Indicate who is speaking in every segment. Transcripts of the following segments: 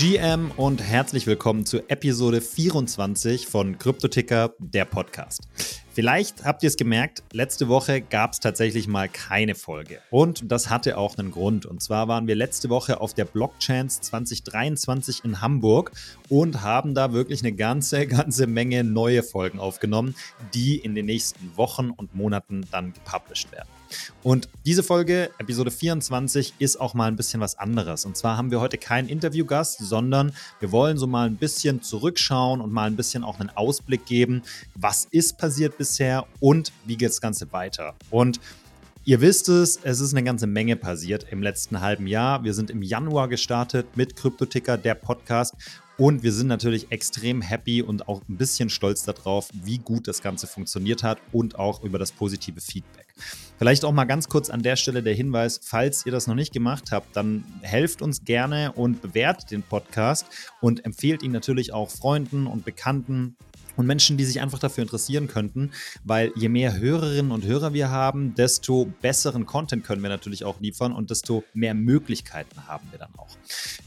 Speaker 1: GM und herzlich willkommen zu Episode 24 von Kryptoticker, der Podcast. Vielleicht habt ihr es gemerkt, letzte Woche gab es tatsächlich mal keine Folge. Und das hatte auch einen Grund. Und zwar waren wir letzte Woche auf der Blockchance 2023 in Hamburg und haben da wirklich eine ganze, ganze Menge neue Folgen aufgenommen, die in den nächsten Wochen und Monaten dann gepublished werden. Und diese Folge, Episode 24, ist auch mal ein bisschen was anderes. Und zwar haben wir heute keinen Interviewgast, sondern wir wollen so mal ein bisschen zurückschauen und mal ein bisschen auch einen Ausblick geben, was ist passiert bisher und wie geht das Ganze weiter. Und Ihr wisst es, es ist eine ganze Menge passiert im letzten halben Jahr. Wir sind im Januar gestartet mit Kryptoticker, der Podcast. Und wir sind natürlich extrem happy und auch ein bisschen stolz darauf, wie gut das Ganze funktioniert hat und auch über das positive Feedback. Vielleicht auch mal ganz kurz an der Stelle der Hinweis, falls ihr das noch nicht gemacht habt, dann helft uns gerne und bewertet den Podcast und empfehlt ihn natürlich auch Freunden und Bekannten und Menschen, die sich einfach dafür interessieren könnten, weil je mehr Hörerinnen und Hörer wir haben, desto besseren Content können wir natürlich auch liefern und desto mehr Möglichkeiten haben wir dann auch.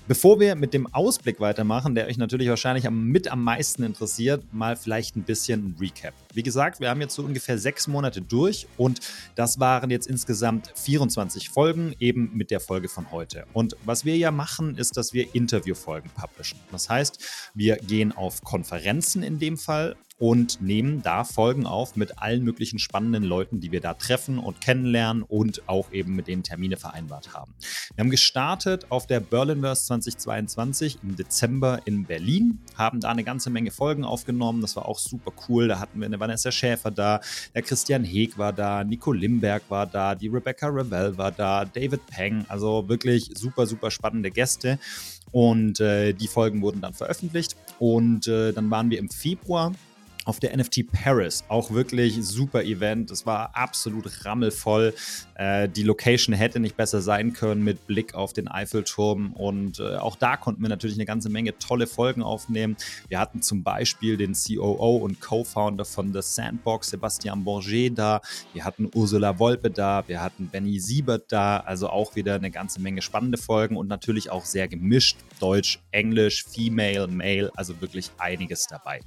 Speaker 1: Bevor wir mit dem Ausblick weitermachen, der euch natürlich wahrscheinlich mit am meisten interessiert, mal vielleicht ein bisschen Recap. Wie gesagt, wir haben jetzt so ungefähr sechs Monate durch und das waren jetzt insgesamt 24 Folgen, eben mit der Folge von heute. Und was wir ja machen, ist, dass wir Interviewfolgen publishen. Das heißt, wir gehen auf Konferenzen in dem Fall und nehmen da Folgen auf mit allen möglichen spannenden Leuten, die wir da treffen und kennenlernen und auch eben mit denen Termine vereinbart haben. Wir haben gestartet auf der Berlinverse 2022 im Dezember in Berlin, haben da eine ganze Menge Folgen aufgenommen. Das war auch super cool. Da hatten wir eine Vanessa Schäfer da, der Christian Heeg war da, Nico Limberg war da, die Rebecca Revell war da, David Peng. Also wirklich super, super spannende Gäste. Und äh, die Folgen wurden dann veröffentlicht. Und äh, dann waren wir im Februar auf der NFT Paris. Auch wirklich super Event. Es war absolut rammelvoll. Äh, die Location hätte nicht besser sein können mit Blick auf den Eiffelturm. Und äh, auch da konnten wir natürlich eine ganze Menge tolle Folgen aufnehmen. Wir hatten zum Beispiel den COO und Co-Founder von The Sandbox, Sebastian Bourget, da. Wir hatten Ursula Wolpe da. Wir hatten Benny Siebert da. Also auch wieder eine ganze Menge spannende Folgen und natürlich auch sehr gemischt. Deutsch, Englisch, Female, Male. Also wirklich einiges dabei.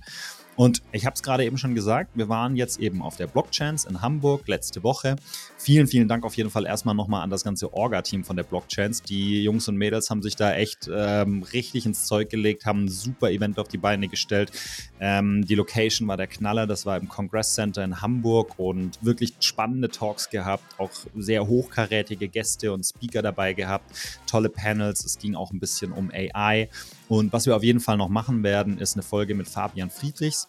Speaker 1: Und ich habe es gerade eben schon gesagt, wir waren jetzt eben auf der Blockchance in Hamburg letzte Woche. Vielen, vielen Dank auf jeden Fall erstmal nochmal an das ganze Orga-Team von der Blockchance. Die Jungs und Mädels haben sich da echt ähm, richtig ins Zeug gelegt, haben ein super Event auf die Beine gestellt. Ähm, die Location war der Knaller, das war im Congress Center in Hamburg und wirklich spannende Talks gehabt, auch sehr hochkarätige Gäste und Speaker dabei gehabt, tolle Panels. Es ging auch ein bisschen um AI. Und was wir auf jeden Fall noch machen werden, ist eine Folge mit Fabian Friedrichs.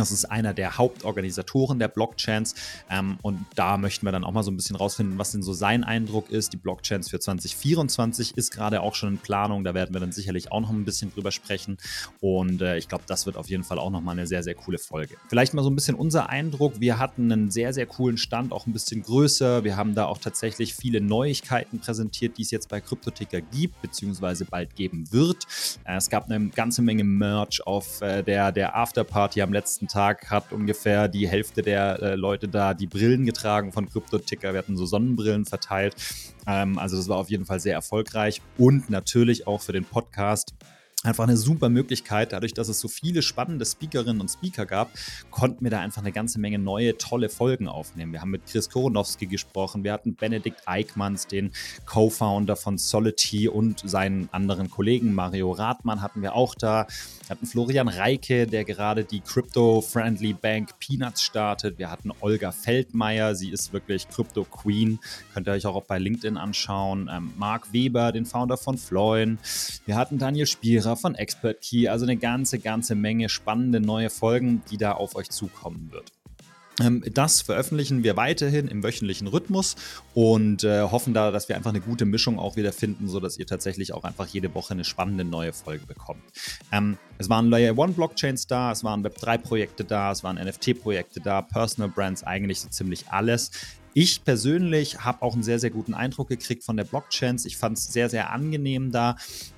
Speaker 1: Das ist einer der Hauptorganisatoren der Blockchains. Ähm, und da möchten wir dann auch mal so ein bisschen rausfinden, was denn so sein Eindruck ist. Die Blockchains für 2024 ist gerade auch schon in Planung. Da werden wir dann sicherlich auch noch ein bisschen drüber sprechen. Und äh, ich glaube, das wird auf jeden Fall auch nochmal eine sehr, sehr coole Folge. Vielleicht mal so ein bisschen unser Eindruck. Wir hatten einen sehr, sehr coolen Stand, auch ein bisschen größer. Wir haben da auch tatsächlich viele Neuigkeiten präsentiert, die es jetzt bei Kryptoticker gibt, beziehungsweise bald geben wird. Äh, es gab eine ganze Menge Merch auf äh, der, der Afterparty am letzten Tag hat ungefähr die Hälfte der äh, Leute da die Brillen getragen von Crypto-Ticker. Wir hatten so Sonnenbrillen verteilt. Ähm, also das war auf jeden Fall sehr erfolgreich und natürlich auch für den Podcast einfach eine super Möglichkeit. Dadurch, dass es so viele spannende Speakerinnen und Speaker gab, konnten wir da einfach eine ganze Menge neue, tolle Folgen aufnehmen. Wir haben mit Chris Koronowski gesprochen, wir hatten Benedikt Eickmanns, den Co-Founder von Solity und seinen anderen Kollegen Mario Rathmann hatten wir auch da. Wir hatten Florian Reike, der gerade die Crypto-Friendly Bank Peanuts startet. Wir hatten Olga Feldmeier, sie ist wirklich Crypto Queen. Könnt ihr euch auch bei LinkedIn anschauen. Ähm, Marc Weber, den Founder von Floin. Wir hatten Daniel Spierer Lehrer von Expert Key. Also eine ganze, ganze Menge spannende neue Folgen, die da auf euch zukommen wird. Ähm, das veröffentlichen wir weiterhin im wöchentlichen Rhythmus und äh, hoffen da, dass wir einfach eine gute Mischung auch wieder finden, sodass ihr tatsächlich auch einfach jede Woche eine spannende neue Folge bekommt. Ähm, es waren Layer One Blockchains da, es waren Web3 Projekte da, es waren NFT Projekte da, Personal Brands, eigentlich so ziemlich alles. Ich persönlich habe auch einen sehr, sehr guten Eindruck gekriegt von der Blockchains. Ich fand es sehr, sehr angenehm da.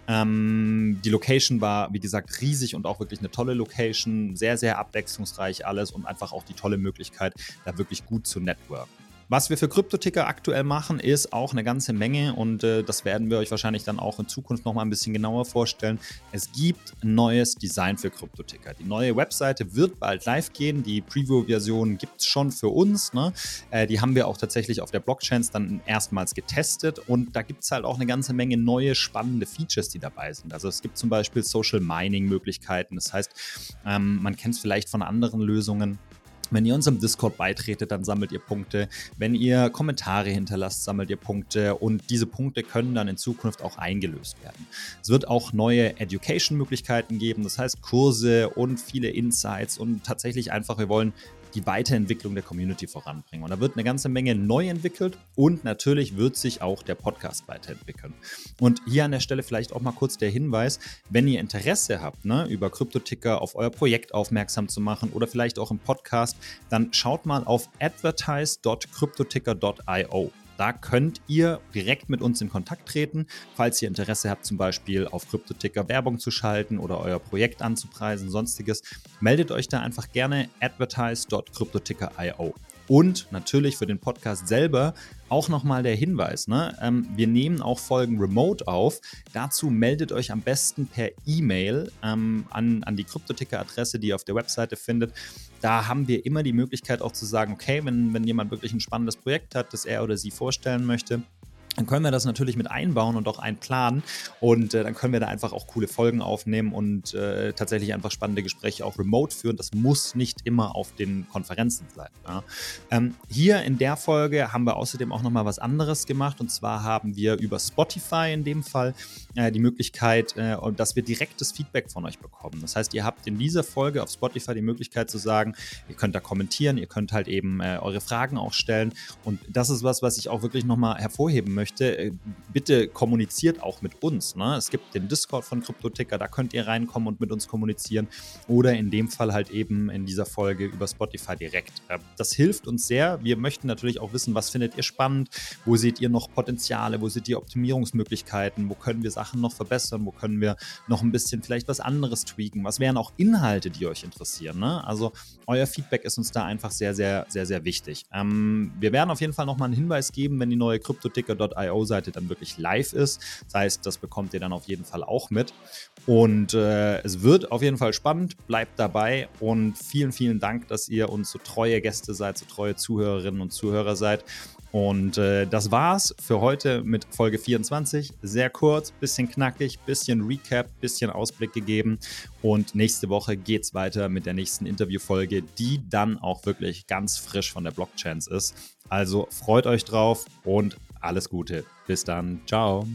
Speaker 1: Ähm, die Location war, wie gesagt, riesig und auch wirklich eine tolle Location. Sehr, sehr abwechslungsreich alles und einfach auch die tolle Möglichkeit, da wirklich gut zu networken. Was wir für Kryptoticker aktuell machen, ist auch eine ganze Menge und äh, das werden wir euch wahrscheinlich dann auch in Zukunft noch mal ein bisschen genauer vorstellen. Es gibt ein neues Design für Kryptoticker. Die neue Webseite wird bald live gehen. Die Preview-Version gibt es schon für uns. Ne? Äh, die haben wir auch tatsächlich auf der Blockchain dann erstmals getestet und da gibt es halt auch eine ganze Menge neue spannende Features, die dabei sind. Also es gibt zum Beispiel Social Mining-Möglichkeiten. Das heißt, ähm, man kennt es vielleicht von anderen Lösungen. Wenn ihr unserem Discord beitretet, dann sammelt ihr Punkte. Wenn ihr Kommentare hinterlasst, sammelt ihr Punkte. Und diese Punkte können dann in Zukunft auch eingelöst werden. Es wird auch neue Education-Möglichkeiten geben, das heißt Kurse und viele Insights und tatsächlich einfach, wir wollen die Weiterentwicklung der Community voranbringen. Und da wird eine ganze Menge neu entwickelt und natürlich wird sich auch der Podcast weiterentwickeln. Und hier an der Stelle vielleicht auch mal kurz der Hinweis, wenn ihr Interesse habt, ne, über Kryptoticker auf euer Projekt aufmerksam zu machen oder vielleicht auch im Podcast, dann schaut mal auf advertise.cryptoticker.io. Da könnt ihr direkt mit uns in Kontakt treten, falls ihr Interesse habt, zum Beispiel auf Kryptoticker Werbung zu schalten oder euer Projekt anzupreisen, sonstiges. Meldet euch da einfach gerne advertise.cryptoticker.io. Und natürlich für den Podcast selber auch nochmal der Hinweis, ne? Ähm, wir nehmen auch Folgen remote auf. Dazu meldet euch am besten per E-Mail ähm, an, an die Kryptoticker-Adresse, die ihr auf der Webseite findet. Da haben wir immer die Möglichkeit auch zu sagen, okay, wenn, wenn jemand wirklich ein spannendes Projekt hat, das er oder sie vorstellen möchte, dann können wir das natürlich mit einbauen und auch einplanen. Und äh, dann können wir da einfach auch coole Folgen aufnehmen und äh, tatsächlich einfach spannende Gespräche auch remote führen. Das muss nicht immer auf den Konferenzen sein. Ja. Ähm, hier in der Folge haben wir außerdem auch nochmal was anderes gemacht. Und zwar haben wir über Spotify in dem Fall äh, die Möglichkeit, äh, dass wir direktes Feedback von euch bekommen. Das heißt, ihr habt in dieser Folge auf Spotify die Möglichkeit zu sagen, ihr könnt da kommentieren, ihr könnt halt eben äh, eure Fragen auch stellen. Und das ist was, was ich auch wirklich nochmal hervorheben möchte möchte, äh, bitte kommuniziert auch mit uns. Ne? Es gibt den Discord von CryptoTicker, da könnt ihr reinkommen und mit uns kommunizieren. Oder in dem Fall halt eben in dieser Folge über Spotify direkt. Äh, das hilft uns sehr. Wir möchten natürlich auch wissen, was findet ihr spannend, wo seht ihr noch Potenziale, wo seht ihr Optimierungsmöglichkeiten, wo können wir Sachen noch verbessern, wo können wir noch ein bisschen vielleicht was anderes tweaken, was wären auch Inhalte, die euch interessieren. Ne? Also euer Feedback ist uns da einfach sehr, sehr, sehr, sehr wichtig. Ähm, wir werden auf jeden Fall nochmal einen Hinweis geben, wenn die neue CryptoTicker.com Crypto.io-Seite dann wirklich live ist. Das heißt, das bekommt ihr dann auf jeden Fall auch mit. Und äh, es wird auf jeden Fall spannend. Bleibt dabei und vielen, vielen Dank, dass ihr uns so treue Gäste seid, so treue Zuhörerinnen und Zuhörer seid. Und äh, das war's für heute mit Folge 24. Sehr kurz, bisschen knackig, bisschen Recap, bisschen Ausblick gegeben. Und nächste Woche geht's weiter mit der nächsten Interviewfolge, die dann auch wirklich ganz frisch von der Blockchain ist. Also freut euch drauf und alles Gute. Bis dann. Ciao.